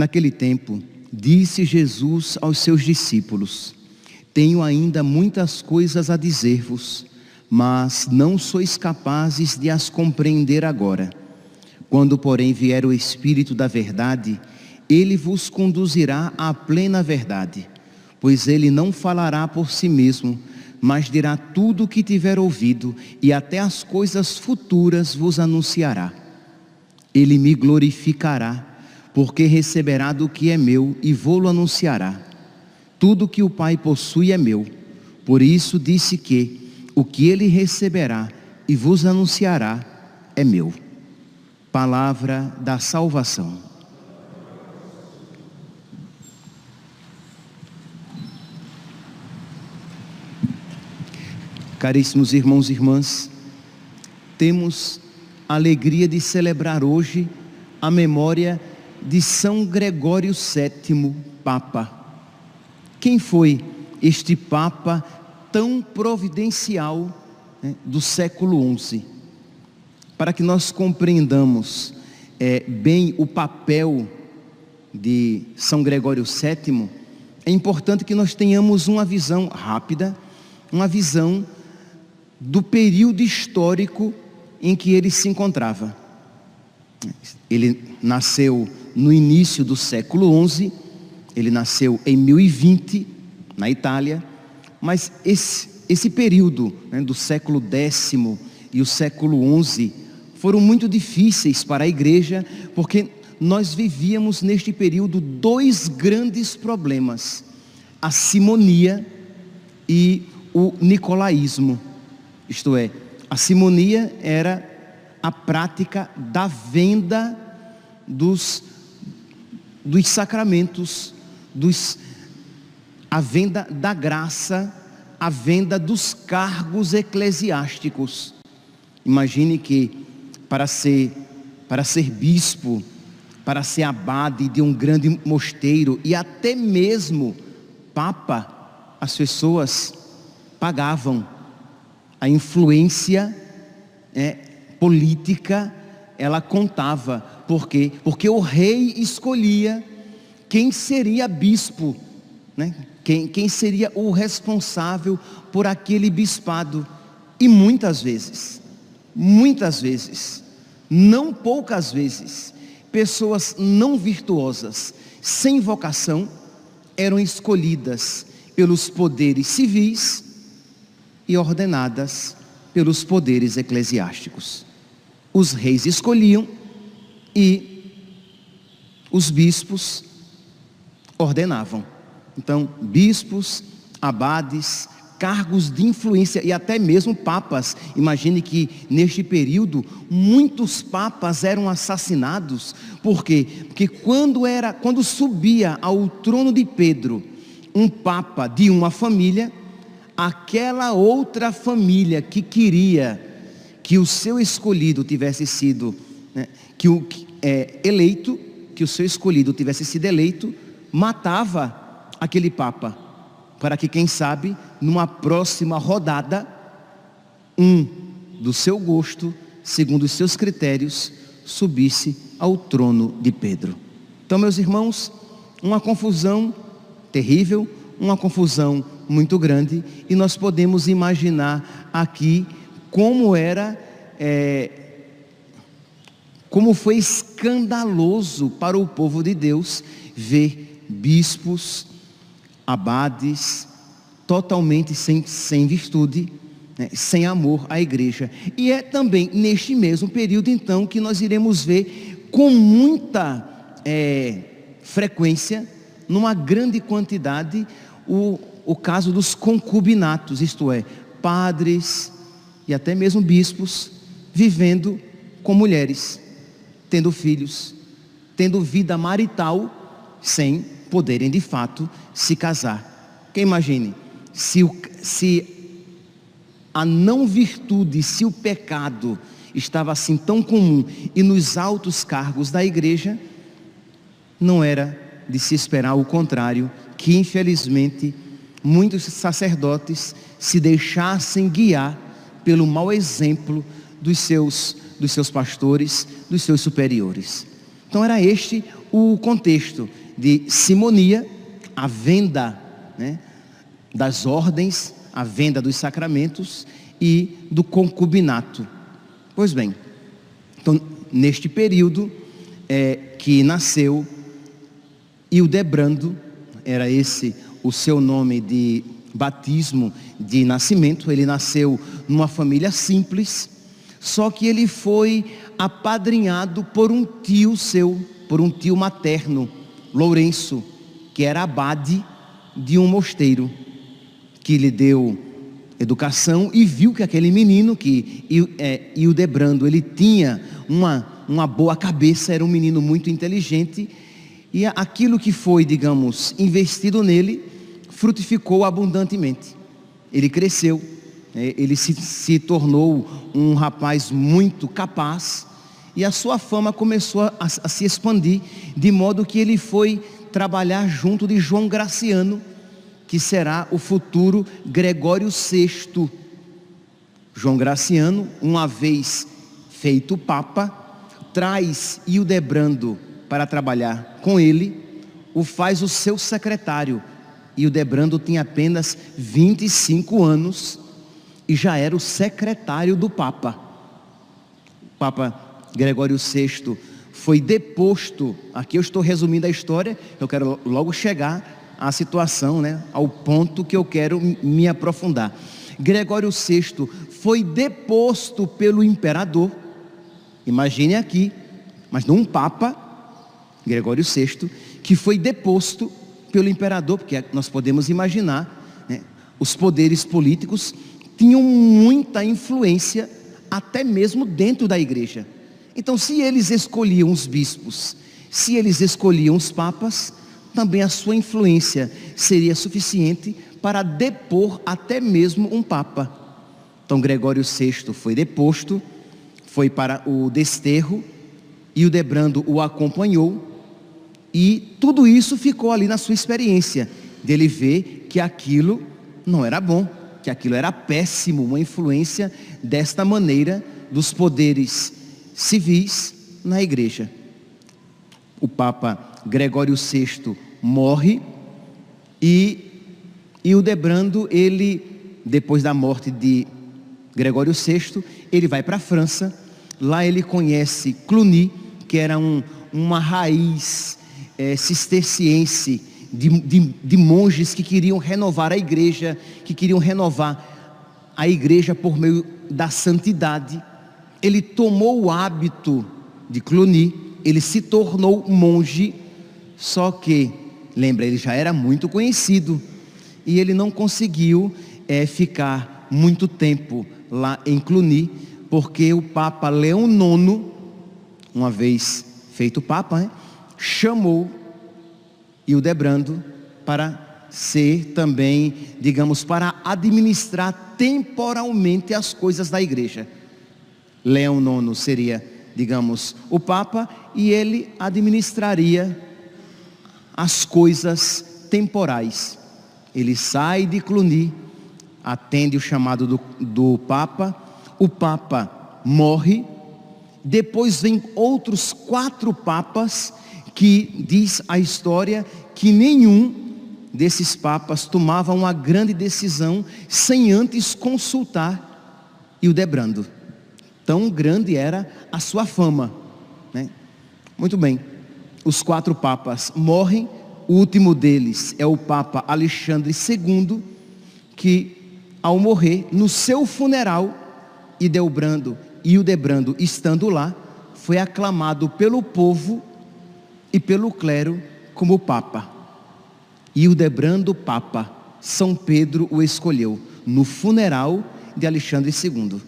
Naquele tempo, disse Jesus aos seus discípulos: Tenho ainda muitas coisas a dizer-vos, mas não sois capazes de as compreender agora. Quando, porém, vier o Espírito da Verdade, ele vos conduzirá à plena verdade, pois ele não falará por si mesmo, mas dirá tudo o que tiver ouvido, e até as coisas futuras vos anunciará. Ele me glorificará, porque receberá do que é meu e vou-lo anunciará. Tudo que o Pai possui é meu. Por isso disse que o que ele receberá e vos anunciará é meu. Palavra da salvação. Caríssimos irmãos e irmãs, temos a alegria de celebrar hoje a memória de São Gregório VII, Papa. Quem foi este Papa tão providencial né, do século XI? Para que nós compreendamos é, bem o papel de São Gregório VII, é importante que nós tenhamos uma visão rápida, uma visão do período histórico em que ele se encontrava. Ele nasceu no início do século XI, ele nasceu em 1020, na Itália, mas esse, esse período né, do século X e o século XI foram muito difíceis para a igreja, porque nós vivíamos neste período dois grandes problemas: a simonia e o nicolaísmo. Isto é, a simonia era a prática da venda dos, dos sacramentos, dos, a venda da graça, a venda dos cargos eclesiásticos. Imagine que para ser, para ser bispo, para ser abade de um grande mosteiro e até mesmo papa, as pessoas pagavam a influência é, política ela contava. Por quê? Porque o rei escolhia quem seria bispo, né? quem, quem seria o responsável por aquele bispado. E muitas vezes, muitas vezes, não poucas vezes, pessoas não virtuosas, sem vocação, eram escolhidas pelos poderes civis e ordenadas pelos poderes eclesiásticos. Os reis escolhiam e os bispos ordenavam. Então, bispos, abades, cargos de influência e até mesmo papas. Imagine que neste período muitos papas eram assassinados. Por quê? Porque quando era, quando subia ao trono de Pedro, um papa de uma família, aquela outra família que queria que o seu escolhido tivesse sido, né, que o é, eleito, que o seu escolhido tivesse sido eleito, matava aquele papa, para que quem sabe, numa próxima rodada, um do seu gosto, segundo os seus critérios, subisse ao trono de Pedro. Então, meus irmãos, uma confusão terrível, uma confusão muito grande e nós podemos imaginar aqui como era, é, como foi escandaloso para o povo de Deus ver bispos, abades, totalmente sem, sem virtude, né, sem amor à igreja. E é também neste mesmo período, então, que nós iremos ver com muita é, frequência, numa grande quantidade, o, o caso dos concubinatos, isto é, padres e até mesmo bispos vivendo com mulheres. tendo filhos, tendo vida marital, sem poderem de fato se casar. Quem imagine, se, o, se a não virtude, se o pecado estava assim tão comum e nos altos cargos da igreja, não era de se esperar o contrário, que infelizmente muitos sacerdotes se deixassem guiar pelo mau exemplo dos seus, dos seus pastores, dos seus superiores. Então era este o contexto de simonia, a venda né, das ordens, a venda dos sacramentos e do concubinato. Pois bem, então neste período é, que nasceu Hildebrando, era esse o seu nome de batismo de nascimento, ele nasceu numa família simples, só que ele foi apadrinhado por um tio seu, por um tio materno, Lourenço, que era abade de um mosteiro, que lhe deu educação e viu que aquele menino, que é, Hildebrando, ele tinha uma, uma boa cabeça, era um menino muito inteligente, e aquilo que foi, digamos, investido nele, frutificou abundantemente. Ele cresceu? Ele se, se tornou um rapaz muito capaz e a sua fama começou a, a, se expandir, de modo que ele foi trabalhar junto de João Graciano, que será o futuro Gregório VI. João Graciano, uma vez feito Papa, traz Hildebrando para trabalhar com ele, o faz o seu secretário, e o Debrando tinha apenas 25 anos e já era o secretário do Papa. O Papa Gregório VI foi deposto. Aqui eu estou resumindo a história, eu quero logo chegar à situação, né, ao ponto que eu quero me aprofundar. Gregório VI foi deposto pelo imperador. Imagine aqui, mas não um papa, Gregório VI, que foi deposto pelo imperador, porque nós podemos imaginar, né, os poderes políticos tinham muita influência até mesmo dentro da igreja. Então, se eles escolhiam os bispos, se eles escolhiam os papas, também a sua influência seria suficiente para depor até mesmo um papa. Então, Gregório VI foi deposto, foi para o desterro, e o Debrando o acompanhou, e tudo isso ficou ali na sua experiência, dele ver que aquilo não era bom, que aquilo era péssimo, uma influência desta maneira dos poderes civis na igreja. O Papa Gregório VI morre e, e o Debrando, ele, depois da morte de Gregório VI, ele vai para a França, lá ele conhece Cluny, que era um, uma raiz é, cisterciense, de, de, de monges que queriam renovar a igreja, que queriam renovar a igreja por meio da santidade. Ele tomou o hábito de Cluny, ele se tornou monge, só que, lembra, ele já era muito conhecido e ele não conseguiu é, ficar muito tempo lá em Cluny, porque o Papa Leão IX, uma vez feito Papa, né, chamou Hildebrando para ser também, digamos, para administrar temporalmente as coisas da igreja. Leão IX seria, digamos, o Papa e ele administraria as coisas temporais. Ele sai de Cluny, atende o chamado do, do Papa, o Papa morre, depois vem outros quatro papas que diz a história que nenhum desses papas tomava uma grande decisão sem antes consultar Hildebrando. Tão grande era a sua fama. Né? Muito bem, os quatro papas morrem, o último deles é o Papa Alexandre II, que ao morrer, no seu funeral, Hildebrando, Hildebrando estando lá, foi aclamado pelo povo e pelo clero como Papa. E o Debrando Papa, São Pedro o escolheu no funeral de Alexandre II.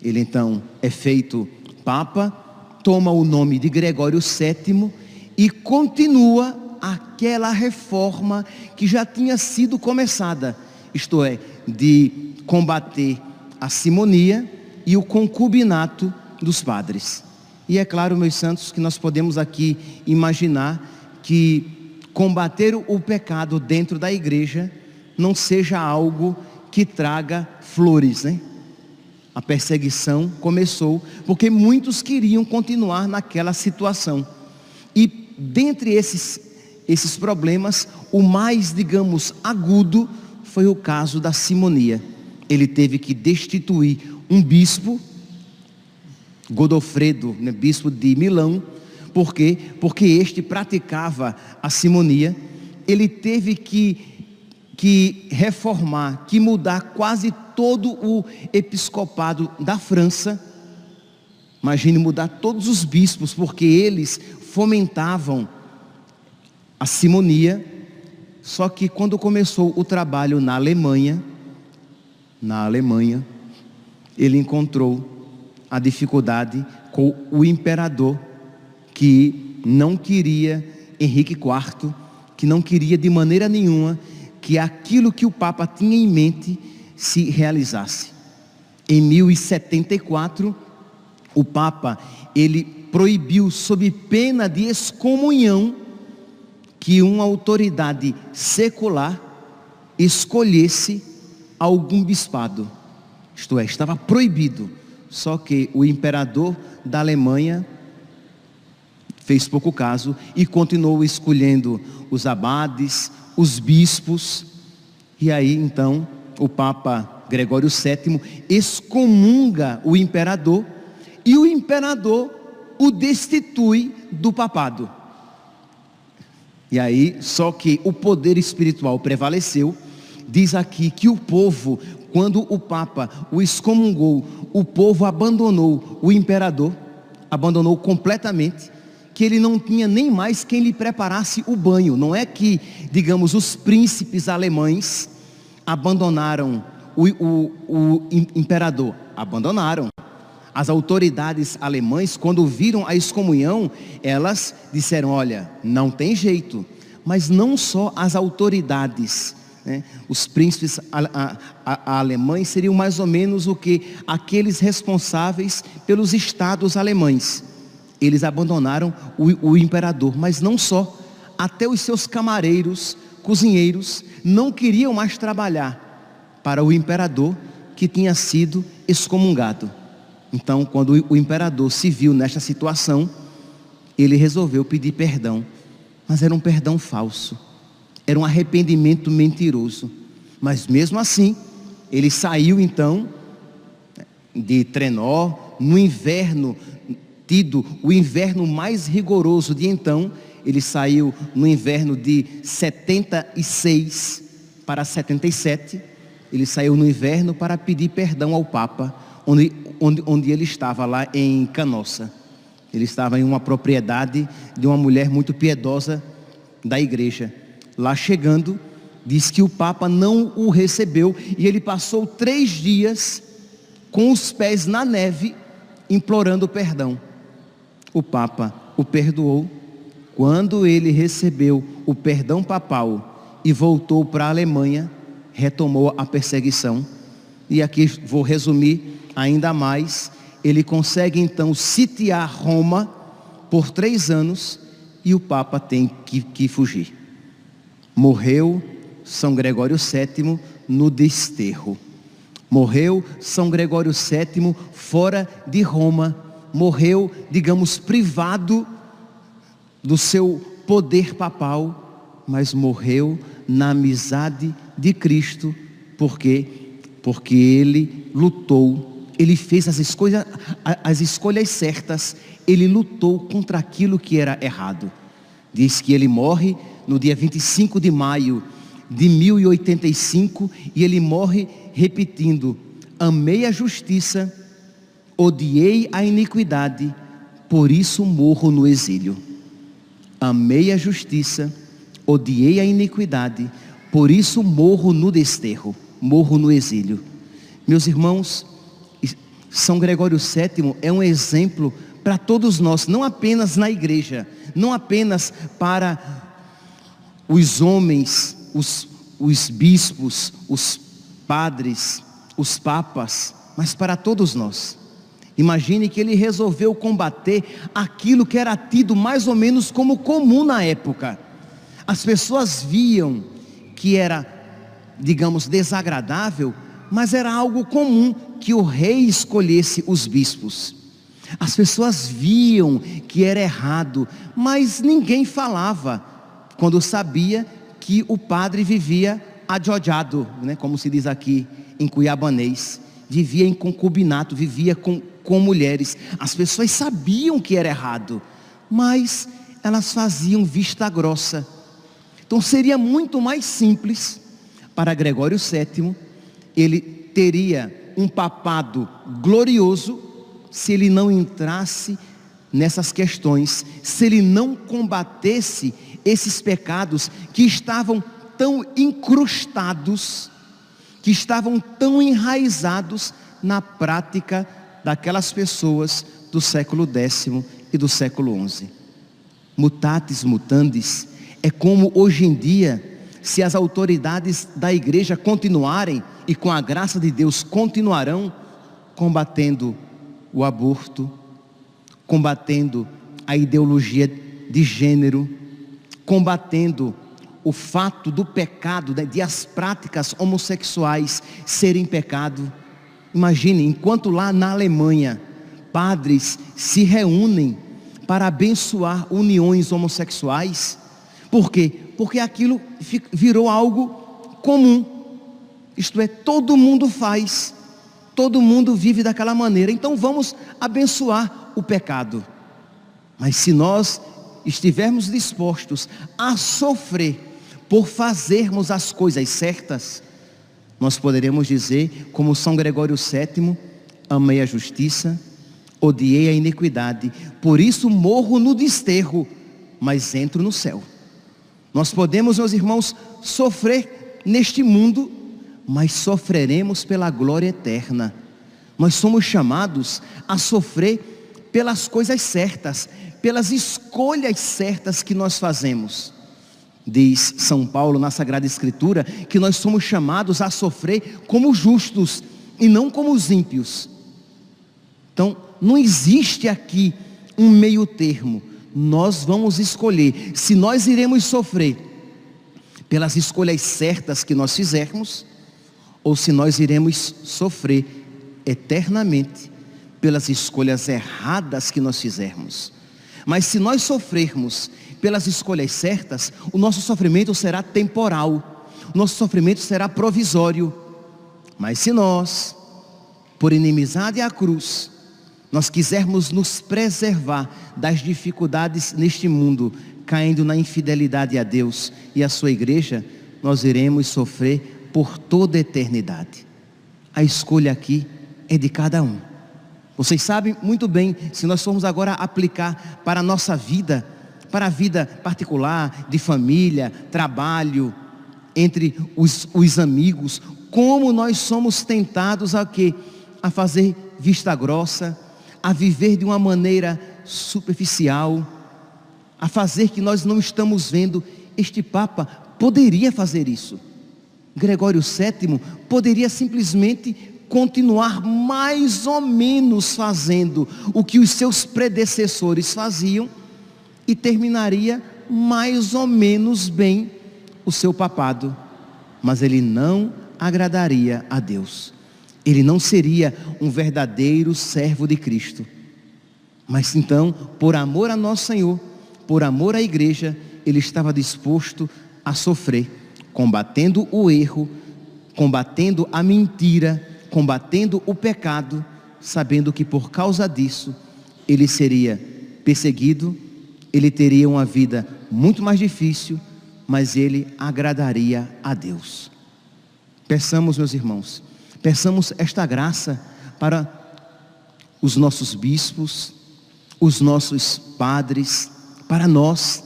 Ele então é feito Papa toma o nome de Gregório VII e continua aquela reforma que já tinha sido começada, isto é, de combater a simonia e o concubinato dos padres. E é claro, meus santos, que nós podemos aqui imaginar que combater o pecado dentro da igreja não seja algo que traga flores, né? A perseguição começou porque muitos queriam continuar naquela situação. E dentre esses esses problemas, o mais, digamos, agudo foi o caso da simonia. Ele teve que destituir um bispo, Godofredo, né, bispo de Milão, por quê? Porque este praticava a simonia. Ele teve que que reformar, que mudar quase todo o episcopado da França. Imagine mudar todos os bispos, porque eles fomentavam a simonia. Só que quando começou o trabalho na Alemanha, na Alemanha, ele encontrou a dificuldade com o imperador que não queria Henrique IV, que não queria de maneira nenhuma que aquilo que o Papa tinha em mente se realizasse. Em 1074, o Papa ele proibiu sob pena de excomunhão que uma autoridade secular escolhesse algum bispado. Isto é, estava proibido. Só que o imperador da Alemanha fez pouco caso e continuou escolhendo os abades, os bispos, e aí então o Papa Gregório VII excomunga o imperador e o imperador o destitui do papado. E aí, só que o poder espiritual prevaleceu, diz aqui que o povo, quando o Papa o excomungou, o povo abandonou o imperador, abandonou completamente que ele não tinha nem mais quem lhe preparasse o banho. Não é que, digamos, os príncipes alemães abandonaram o, o, o imperador, abandonaram. As autoridades alemães, quando viram a excomunhão, elas disseram: Olha, não tem jeito. Mas não só as autoridades, né? os príncipes alemães seriam mais ou menos o que aqueles responsáveis pelos estados alemães. Eles abandonaram o, o imperador, mas não só, até os seus camareiros, cozinheiros, não queriam mais trabalhar para o imperador que tinha sido excomungado. Então, quando o imperador se viu nesta situação, ele resolveu pedir perdão, mas era um perdão falso, era um arrependimento mentiroso. Mas mesmo assim, ele saiu então de Trenó, no inverno tido o inverno mais rigoroso de então, ele saiu no inverno de 76 para 77, ele saiu no inverno para pedir perdão ao Papa, onde, onde, onde ele estava lá em Canossa. Ele estava em uma propriedade de uma mulher muito piedosa da igreja. Lá chegando, diz que o Papa não o recebeu e ele passou três dias com os pés na neve, implorando perdão o Papa o perdoou. Quando ele recebeu o perdão papal e voltou para a Alemanha, retomou a perseguição. E aqui vou resumir ainda mais. Ele consegue então sitiar Roma por três anos e o Papa tem que, que fugir. Morreu São Gregório VII no desterro. Morreu São Gregório VII fora de Roma morreu, digamos, privado do seu poder papal, mas morreu na amizade de Cristo, porque porque ele lutou, ele fez as escolhas, as escolhas certas, ele lutou contra aquilo que era errado. Diz que ele morre no dia 25 de maio de 1085 e ele morre repetindo: amei a justiça Odiei a iniquidade, por isso morro no exílio. Amei a justiça, odiei a iniquidade, por isso morro no desterro, morro no exílio. Meus irmãos, São Gregório VII é um exemplo para todos nós, não apenas na igreja, não apenas para os homens, os, os bispos, os padres, os papas, mas para todos nós. Imagine que ele resolveu combater aquilo que era tido mais ou menos como comum na época. As pessoas viam que era, digamos, desagradável, mas era algo comum que o rei escolhesse os bispos. As pessoas viam que era errado, mas ninguém falava quando sabia que o padre vivia adjojado, né, como se diz aqui em cuiabanês. Vivia em concubinato, vivia com, com mulheres. As pessoas sabiam que era errado, mas elas faziam vista grossa. Então seria muito mais simples para Gregório VII, ele teria um papado glorioso se ele não entrasse nessas questões, se ele não combatesse esses pecados que estavam tão incrustados, que estavam tão enraizados na prática daquelas pessoas do século X e do século XI. Mutatis mutandis é como hoje em dia, se as autoridades da igreja continuarem e com a graça de Deus continuarão combatendo o aborto, combatendo a ideologia de gênero, combatendo o fato do pecado, né, de as práticas homossexuais serem pecado. Imagine, enquanto lá na Alemanha, padres se reúnem para abençoar uniões homossexuais. Por quê? Porque aquilo virou algo comum. Isto é, todo mundo faz. Todo mundo vive daquela maneira. Então vamos abençoar o pecado. Mas se nós estivermos dispostos a sofrer por fazermos as coisas certas, nós poderemos dizer, como São Gregório VII, amei a justiça, odiei a iniquidade, por isso morro no desterro, mas entro no céu. Nós podemos, meus irmãos, sofrer neste mundo mas sofreremos pela glória eterna. Nós somos chamados a sofrer pelas coisas certas, pelas escolhas certas que nós fazemos. Diz São Paulo na Sagrada Escritura que nós somos chamados a sofrer como justos e não como os ímpios. Então, não existe aqui um meio termo. Nós vamos escolher se nós iremos sofrer pelas escolhas certas que nós fizermos ou se nós iremos sofrer eternamente pelas escolhas erradas que nós fizermos. Mas se nós sofrermos pelas escolhas certas, o nosso sofrimento será temporal, o nosso sofrimento será provisório. Mas se nós, por inimizade à cruz, nós quisermos nos preservar das dificuldades neste mundo, caindo na infidelidade a Deus e à sua igreja, nós iremos sofrer por toda a eternidade. A escolha aqui é de cada um. Vocês sabem muito bem, se nós formos agora aplicar para a nossa vida, para a vida particular, de família, trabalho, entre os, os amigos, como nós somos tentados a quê? A fazer vista grossa, a viver de uma maneira superficial, a fazer que nós não estamos vendo. Este Papa poderia fazer isso. Gregório VII poderia simplesmente continuar mais ou menos fazendo o que os seus predecessores faziam e terminaria mais ou menos bem o seu papado, mas ele não agradaria a Deus. Ele não seria um verdadeiro servo de Cristo. Mas então, por amor a nosso Senhor, por amor à igreja, ele estava disposto a sofrer combatendo o erro, combatendo a mentira, combatendo o pecado, sabendo que por causa disso ele seria perseguido, ele teria uma vida muito mais difícil, mas ele agradaria a Deus. Peçamos, meus irmãos, peçamos esta graça para os nossos bispos, os nossos padres, para nós,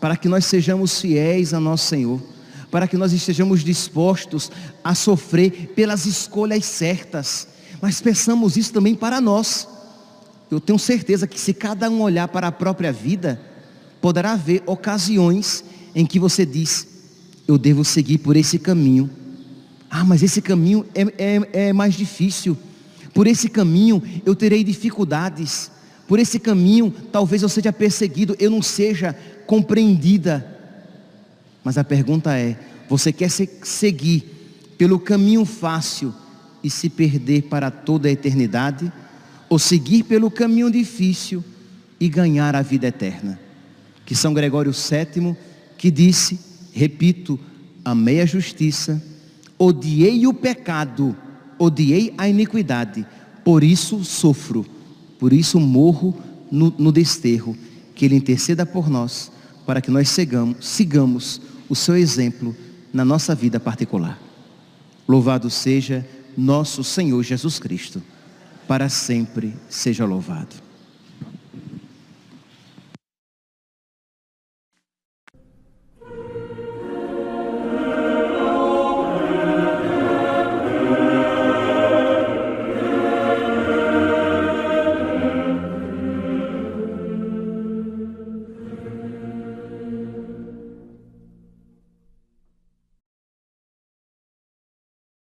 para que nós sejamos fiéis a nosso Senhor para que nós estejamos dispostos a sofrer pelas escolhas certas. Mas pensamos isso também para nós. eu tenho certeza que se cada um olhar para a própria vida, poderá haver ocasiões em que você diz: Eu devo seguir por esse caminho. Ah, mas esse caminho é, é, é mais difícil. Por esse caminho eu terei dificuldades. Por esse caminho talvez eu seja perseguido, eu não seja compreendida. Mas a pergunta é: você quer seguir pelo caminho fácil e se perder para toda a eternidade? Ou seguir pelo caminho difícil e ganhar a vida eterna? Que São Gregório VII, que disse, repito, amei a justiça, odiei o pecado, odiei a iniquidade, por isso sofro, por isso morro no, no desterro, que Ele interceda por nós, para que nós sigamos, sigamos o seu exemplo na nossa vida particular. Louvado seja nosso Senhor Jesus Cristo, para sempre seja louvado.